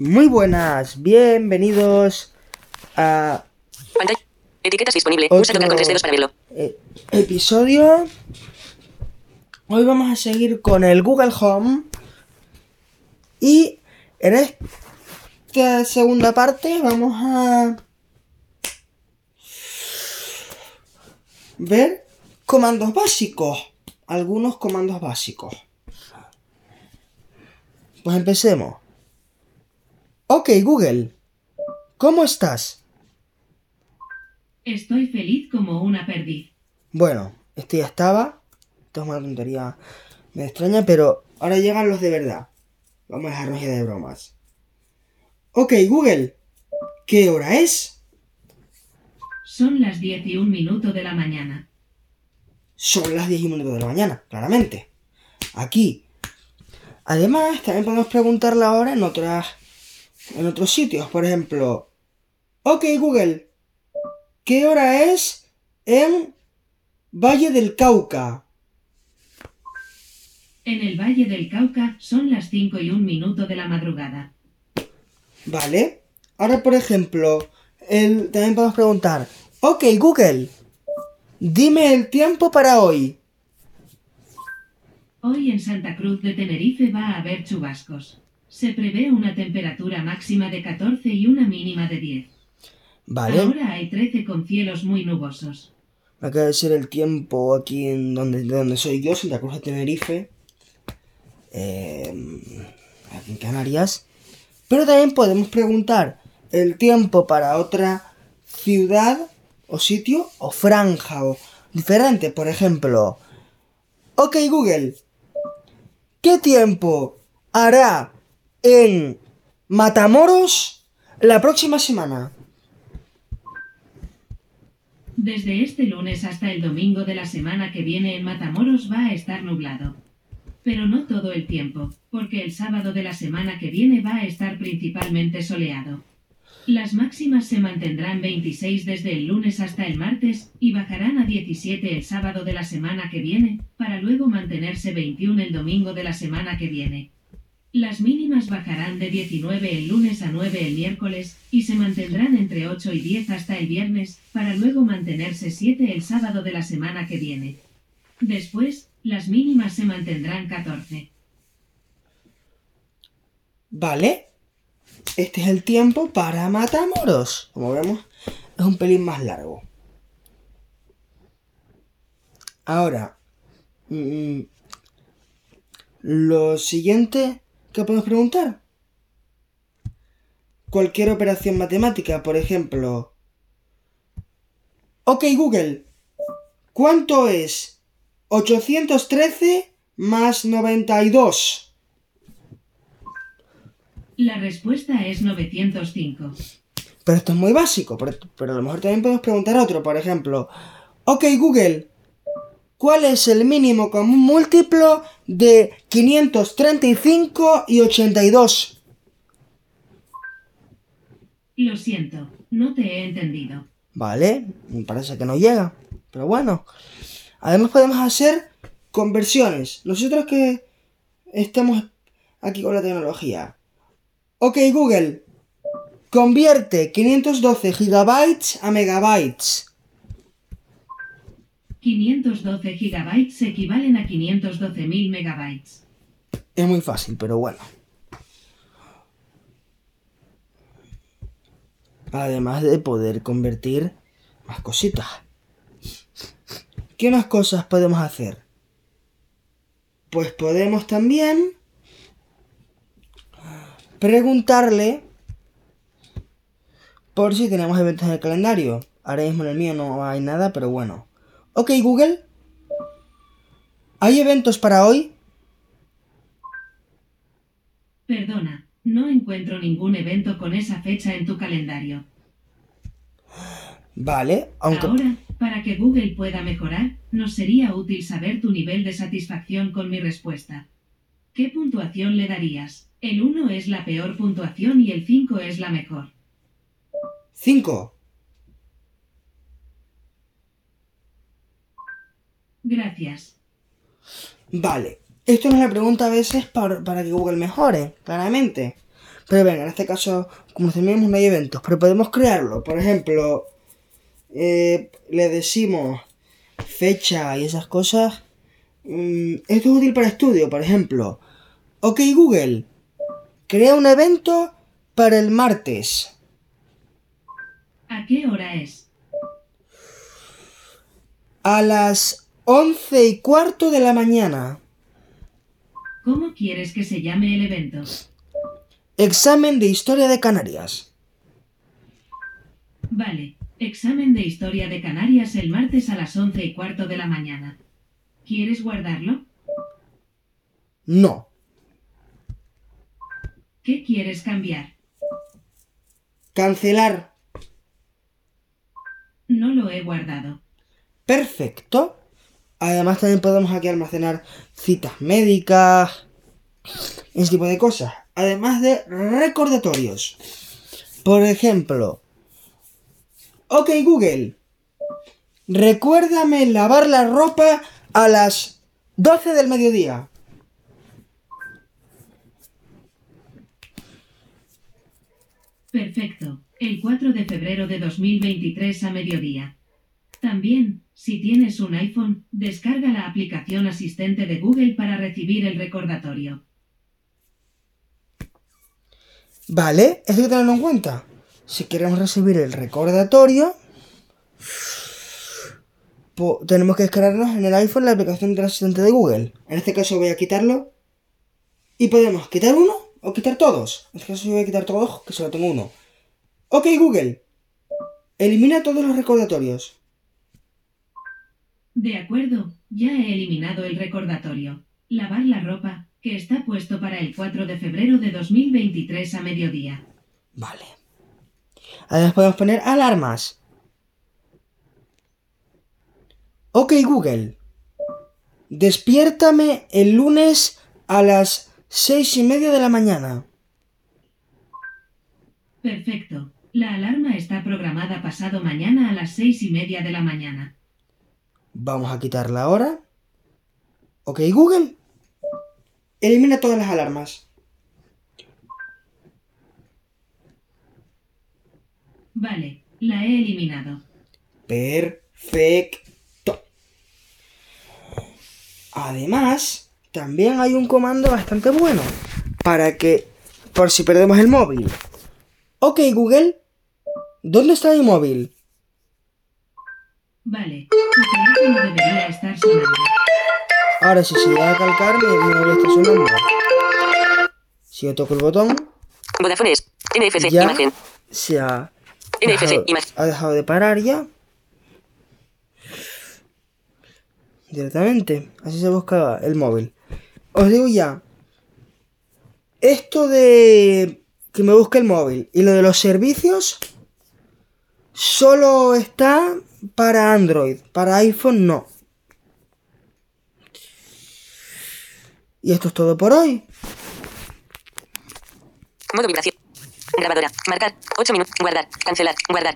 Muy buenas, bienvenidos a Pantalla. Etiquetas disponible. Pulsa tocar con tres dedos para verlo. eh, episodio. Hoy vamos a seguir con el Google Home. Y en esta segunda parte vamos a ver comandos básicos. Algunos comandos básicos. Pues empecemos. Ok, Google. ¿Cómo estás? Estoy feliz como una perdiz. Bueno, este ya estaba. Esto es una tontería. Me extraña, pero ahora llegan los de verdad. Vamos a dejarnos ya de bromas. Ok, Google. ¿Qué hora es? Son las 10 y un minuto de la mañana. Son las 10 y un minuto de la mañana, claramente. Aquí. Además, también podemos preguntar la hora en otras. En otros sitios. Por ejemplo. Ok, Google. ¿Qué hora es en Valle del Cauca? En el Valle del Cauca son las 5 y un minuto de la madrugada. Vale. Ahora, por ejemplo, el- también podemos preguntar, ok, Google, dime el tiempo para hoy. Hoy en Santa Cruz de Tenerife va a haber chubascos. Se prevé una temperatura máxima de 14 y una mínima de 10. Vale. Ahora hay 13 con cielos muy nubosos. Acaba de ser el tiempo aquí en donde, de donde soy yo, Santa Cruz de Tenerife. eh, aquí en Canarias. Pero también podemos preguntar el tiempo para otra ciudad o sitio o franja o diferente. Por ejemplo, ok Google, ¿qué tiempo hará en Matamoros la próxima semana? Desde este lunes hasta el domingo de la semana que viene en Matamoros va a estar nublado. Pero no todo el tiempo, porque el sábado de la semana que viene va a estar principalmente soleado. Las máximas se mantendrán 26 desde el lunes hasta el martes y bajarán a 17 el sábado de la semana que viene, para luego mantenerse 21 el domingo de la semana que viene. Las mínimas bajarán de 19 el lunes a 9 el miércoles y se mantendrán entre 8 y 10 hasta el viernes, para luego mantenerse 7 el sábado de la semana que viene. Después, las mínimas se mantendrán 14. Vale. Este es el tiempo para Matamoros. Como vemos, es un pelín más largo. Ahora, mm, lo siguiente que podemos preguntar. Cualquier operación matemática, por ejemplo. Ok, Google. ¿Cuánto es 813 más 92? La respuesta es 905. Pero esto es muy básico, pero, pero a lo mejor también podemos preguntar otro, por ejemplo. Ok, Google, ¿cuál es el mínimo común múltiplo de 535 y 82? Lo siento, no te he entendido. Vale, me parece que no llega, pero bueno. Además podemos hacer conversiones. Nosotros que estamos aquí con la tecnología. Ok, Google, convierte 512 gigabytes a megabytes. 512 gigabytes equivalen a 512.000 megabytes. Es muy fácil, pero bueno. Además de poder convertir más cositas. ¿Qué más cosas podemos hacer? Pues podemos también preguntarle por si tenemos eventos en el calendario. Ahora mismo en el mío no hay nada, pero bueno. Ok, Google. ¿Hay eventos para hoy? Perdona, no encuentro ningún evento con esa fecha en tu calendario. Vale, aunque... Ahora, para que Google pueda mejorar, nos sería útil saber tu nivel de satisfacción con mi respuesta. ¿Qué puntuación le darías? El 1 es la peor puntuación y el 5 es la mejor. 5. Gracias. Vale. Esto nos la pregunta a veces para, para que Google mejore, claramente. Pero venga, en este caso, como tenemos no hay eventos, pero podemos crearlo. Por ejemplo, eh, le decimos fecha y esas cosas. Mm, esto es útil para estudio, por ejemplo. Ok Google, crea un evento para el martes. ¿A qué hora es? A las once y cuarto de la mañana. ¿Cómo quieres que se llame el evento? Examen de Historia de Canarias. Vale, examen de historia de Canarias el martes a las once y cuarto de la mañana. ¿Quieres guardarlo? No. ¿Qué quieres cambiar? Cancelar. No lo he guardado. Perfecto. Además también podemos aquí almacenar citas médicas, ese tipo de cosas. Además de recordatorios. Por ejemplo, ok Google, recuérdame lavar la ropa a las 12 del mediodía. Perfecto. El 4 de febrero de 2023 a mediodía. También, si tienes un iPhone, descarga la aplicación asistente de Google para recibir el recordatorio. Vale, hay que tenerlo en cuenta. Si queremos recibir el recordatorio, tenemos que descargarnos en el iPhone la aplicación del asistente de Google. En este caso voy a quitarlo. Y podemos quitar uno o quitar todos. En este caso yo voy a quitar todos, que solo tengo uno. Ok Google, elimina todos los recordatorios. De acuerdo, ya he eliminado el recordatorio. Lavar la ropa, que está puesto para el 4 de febrero de 2023 a mediodía. Vale. Además podemos poner alarmas. Ok Google. Despiértame el lunes a las seis y media de la mañana. Perfecto. La alarma está programada pasado mañana a las seis y media de la mañana. Vamos a quitarla ahora. Ok Google. Elimina todas las alarmas. Vale, la he eliminado. Perfecto. Además, también hay un comando bastante bueno para que, por si perdemos el móvil. Ok Google, ¿dónde está mi móvil? Vale, tu teléfono debería estar sonando. Ahora si se llega a calcar, mi móvil está sonando. Si yo toco el botón, Vodafone es. NFC. ya Imagen. se ha NFC. dejado, Imagen. ha dejado de parar ya. Directamente. Así se buscaba el móvil. Os digo ya. Esto de que me busque el móvil y lo de los servicios solo está para Android. Para iPhone no. Y esto es todo por hoy. Modo vibración. Grabadora. Marcar. 8 minutos. Guardar. Cancelar. Guardar.